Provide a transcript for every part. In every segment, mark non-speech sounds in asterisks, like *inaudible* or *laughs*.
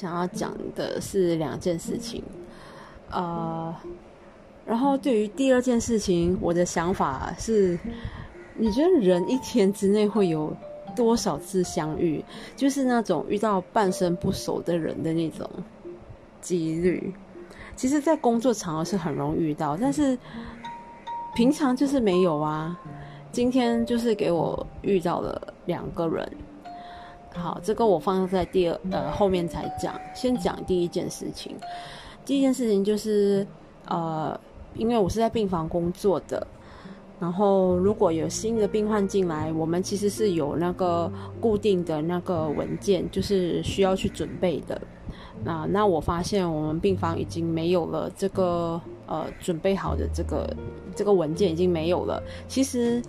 想要讲的是两件事情，呃，然后对于第二件事情，我的想法是，你觉得人一天之内会有多少次相遇？就是那种遇到半生不熟的人的那种几率。其实，在工作场合是很容易遇到，但是平常就是没有啊。今天就是给我遇到了两个人。好，这个我放在第二呃后面才讲，先讲第一件事情。第一件事情就是，呃，因为我是在病房工作的，然后如果有新的病患进来，我们其实是有那个固定的那个文件，就是需要去准备的。那那我发现我们病房已经没有了这个呃准备好的这个这个文件已经没有了。其实。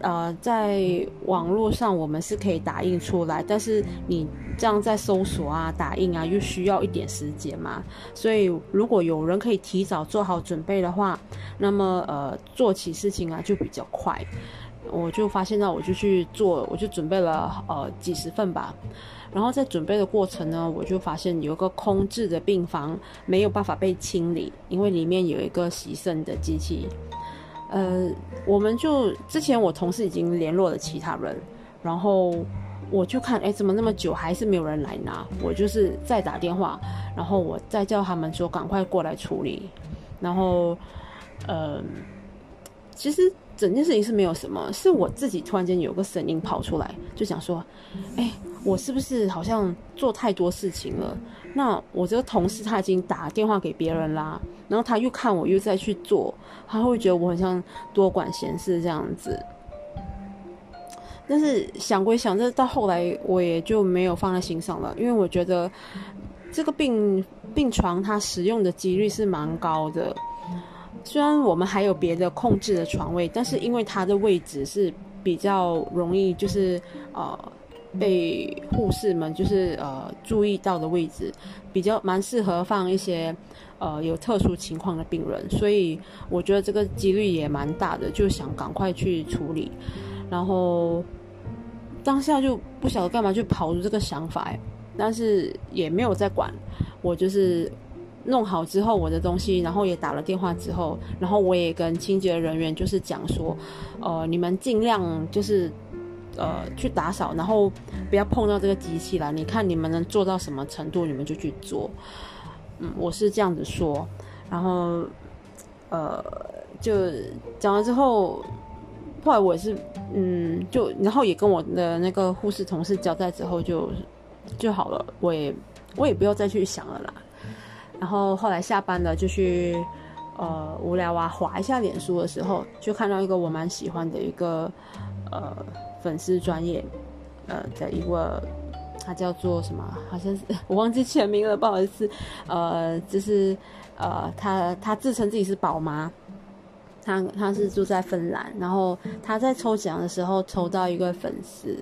呃，在网络上我们是可以打印出来，但是你这样在搜索啊、打印啊，又需要一点时间嘛。所以如果有人可以提早做好准备的话，那么呃，做起事情啊就比较快。我就发现到，我就去做，我就准备了呃几十份吧。然后在准备的过程呢，我就发现有一个空置的病房没有办法被清理，因为里面有一个洗肾的机器。呃，我们就之前我同事已经联络了其他人，然后我就看，哎，怎么那么久还是没有人来拿？我就是再打电话，然后我再叫他们说赶快过来处理。然后，呃，其实整件事情是没有什么，是我自己突然间有个声音跑出来，就想说，哎，我是不是好像做太多事情了？那我这个同事他已经打电话给别人啦，然后他又看我又再去做，他会觉得我很像多管闲事这样子。但是想归想，这到后来我也就没有放在心上了，因为我觉得这个病病床它使用的几率是蛮高的。虽然我们还有别的控制的床位，但是因为它的位置是比较容易，就是呃。被护士们就是呃注意到的位置，比较蛮适合放一些呃有特殊情况的病人，所以我觉得这个几率也蛮大的，就想赶快去处理。然后当下就不晓得干嘛，就跑出这个想法，但是也没有在管。我就是弄好之后我的东西，然后也打了电话之后，然后我也跟清洁人员就是讲说，呃，你们尽量就是。呃，去打扫，然后不要碰到这个机器了。你看你们能做到什么程度，你们就去做。嗯，我是这样子说。然后，呃，就讲完之后，后来我也是，嗯，就然后也跟我的那个护士同事交代之后，就就好了。我也我也不要再去想了啦。然后后来下班了，就去呃无聊啊，划一下脸书的时候，就看到一个我蛮喜欢的一个呃。粉丝专业，呃的一个，他叫做什么？好像是 *laughs* 我忘记全名了，不好意思。呃，就是呃，他他自称自己是宝妈，他他是住在芬兰，然后他在抽奖的时候抽到一个粉丝，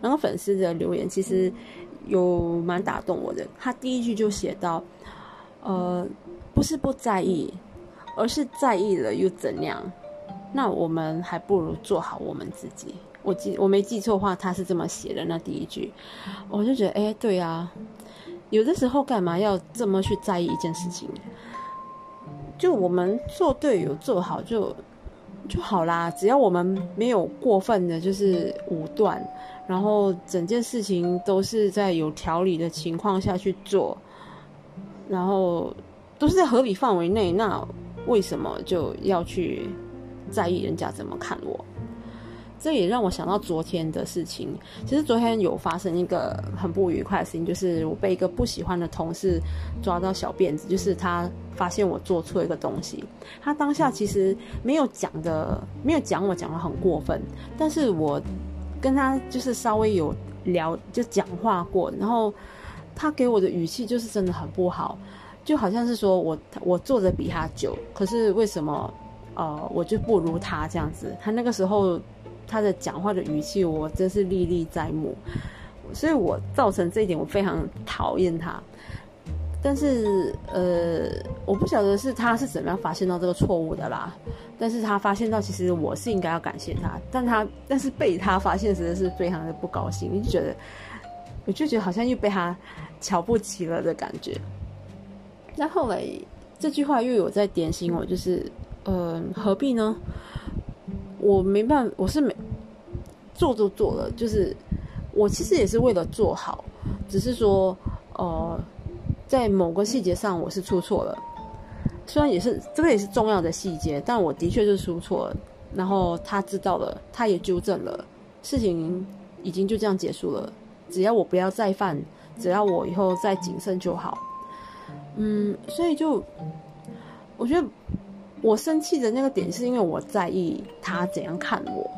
然后粉丝的留言其实有蛮打动我的。他第一句就写到，呃，不是不在意，而是在意了又怎样？那我们还不如做好我们自己。我记我没记错的话，他是这么写的。那第一句，我就觉得，哎，对啊，有的时候干嘛要这么去在意一件事情？就我们做对有做好就就好啦。只要我们没有过分的，就是武断，然后整件事情都是在有条理的情况下去做，然后都是在合理范围内，那为什么就要去在意人家怎么看我？这也让我想到昨天的事情。其实昨天有发生一个很不愉快的事情，就是我被一个不喜欢的同事抓到小辫子，就是他发现我做错一个东西。他当下其实没有讲的，没有讲我讲的很过分，但是我跟他就是稍微有聊，就讲话过，然后他给我的语气就是真的很不好，就好像是说我我做的比他久，可是为什么呃我就不如他这样子？他那个时候。他的讲话的语气，我真是历历在目，所以我造成这一点，我非常讨厌他。但是，呃，我不晓得是他是怎么样发现到这个错误的啦。但是他发现到，其实我是应该要感谢他，但他但是被他发现，实在是非常的不高兴。你就觉得，我就觉得好像又被他瞧不起了的感觉。那后来这句话又有在点醒我，就是，呃，何必呢？我没办法，我是没做都做了，就是我其实也是为了做好，只是说，呃，在某个细节上我是出错了，虽然也是这个也是重要的细节，但我的确是出错了。然后他知道了，他也纠正了，事情已经就这样结束了。只要我不要再犯，只要我以后再谨慎就好。嗯，所以就我觉得我生气的那个点是因为我在意他怎样看我，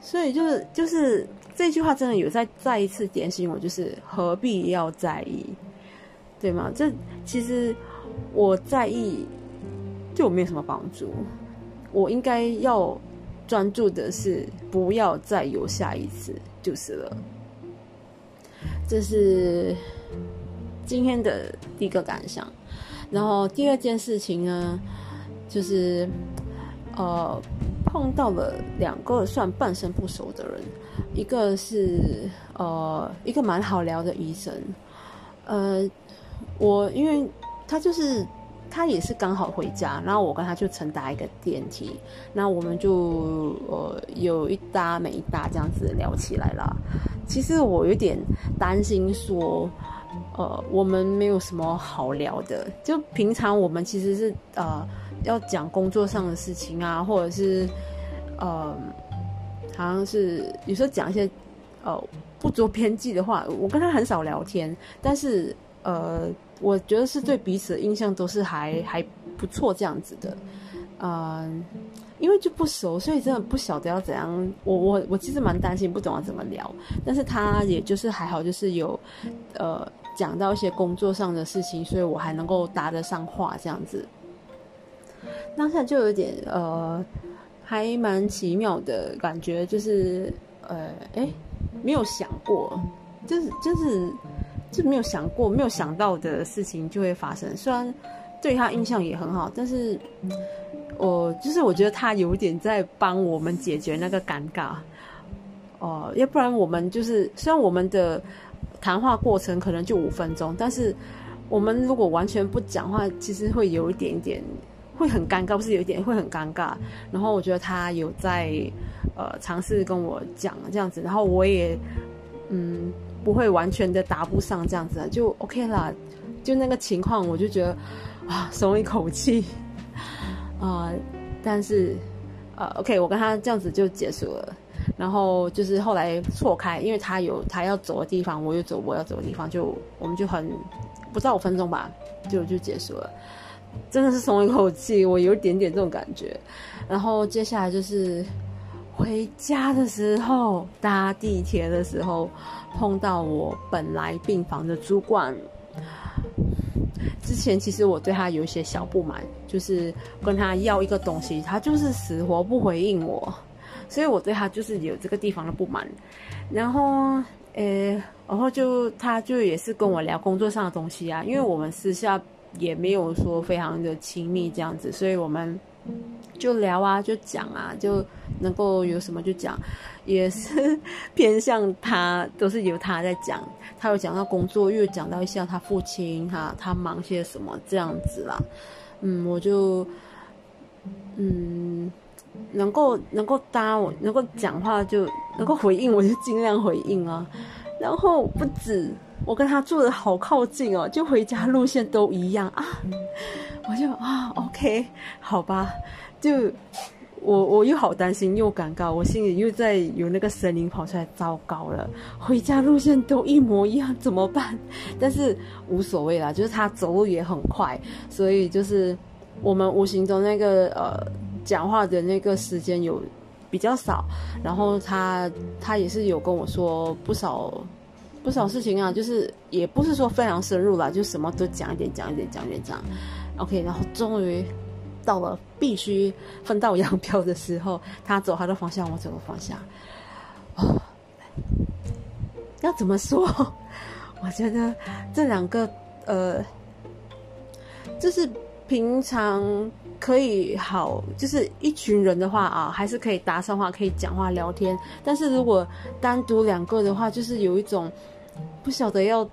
所以就是就是这句话真的有在再一次点醒我，就是何必要在意，对吗？这其实我在意对我没有什么帮助。我应该要专注的是，不要再有下一次就是了。这是今天的第一个感想。然后第二件事情呢，就是呃碰到了两个算半生不熟的人，一个是呃一个蛮好聊的医生，呃我因为他就是。他也是刚好回家，然后我跟他就乘搭一个电梯，那我们就呃有一搭没一搭这样子聊起来了。其实我有点担心说，呃，我们没有什么好聊的。就平常我们其实是呃要讲工作上的事情啊，或者是呃好像是有时候讲一些呃不着边际的话。我跟他很少聊天，但是呃。我觉得是对彼此的印象都是还还不错这样子的，嗯，因为就不熟，所以真的不晓得要怎样。我我我其实蛮担心，不懂要怎么聊。但是他也就是还好，就是有呃讲到一些工作上的事情，所以我还能够搭得上话这样子。当下就有点呃，还蛮奇妙的感觉，就是呃，哎，没有想过，就是就是。就没有想过、没有想到的事情就会发生。虽然对他印象也很好，但是我就是我觉得他有点在帮我们解决那个尴尬。哦，要不然我们就是虽然我们的谈话过程可能就五分钟，但是我们如果完全不讲话，其实会有一点点会很尴尬，不是有一点会很尴尬。然后我觉得他有在呃尝试跟我讲这样子，然后我也嗯。不会完全的答不上这样子，就 OK 啦。就那个情况，我就觉得啊，松一口气 *laughs* 啊。但是呃，OK，我跟他这样子就结束了。然后就是后来错开，因为他有他要走的地方，我有走我要走的地方，就我们就很不到五分钟吧，就就结束了。真的是松一口气，我有一点点这种感觉。然后接下来就是回家的时候，搭地铁的时候。碰到我本来病房的主管，之前其实我对他有一些小不满，就是跟他要一个东西，他就是死活不回应我，所以我对他就是有这个地方的不满。然后，呃，然后就他就也是跟我聊工作上的东西啊，因为我们私下也没有说非常的亲密这样子，所以我们就聊啊，就讲啊，就能够有什么就讲。也是 *laughs* 偏向他，都是由他在讲。他有讲到工作，又讲到一下他父亲，他他忙些什么这样子啦。嗯，我就嗯，能够能够搭我，能够讲话就能够回应，我就尽量回应啊。然后不止，我跟他住的好靠近哦，就回家路线都一样啊。我就啊，OK，好吧，就。我我又好担心又尴尬，我心里又在有那个声音跑出来，糟糕了，回家路线都一模一样，怎么办？但是无所谓啦，就是他走路也很快，所以就是我们无形中那个呃讲话的那个时间有比较少，然后他他也是有跟我说不少不少事情啊，就是也不是说非常深入啦，就什么都讲一点讲一点讲一点这样，OK，然后终于。到了必须分道扬镳的时候，他走他的方向，我走的方向。哦，要怎么说？*laughs* 我觉得这两个呃，就是平常可以好，就是一群人的话啊，还是可以搭上话，可以讲话聊天。但是如果单独两个的话，就是有一种不晓得要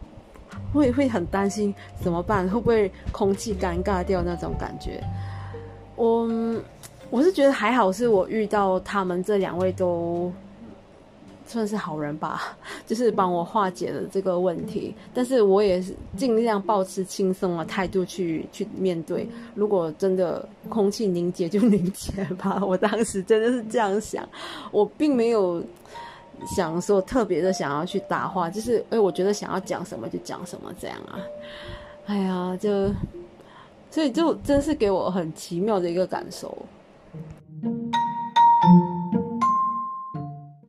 会会很担心怎么办，会不会空气尴尬掉那种感觉。我我是觉得还好，是我遇到他们这两位都。算是好人吧，*laughs* 就是帮我化解了这个问题。但是我也是尽量保持轻松的态度去去面对。如果真的空气凝结就凝结吧，我当时真的是这样想。我并没有想说特别的想要去搭话，就是哎，我觉得想要讲什么就讲什么这样啊。哎呀，就所以就真是给我很奇妙的一个感受。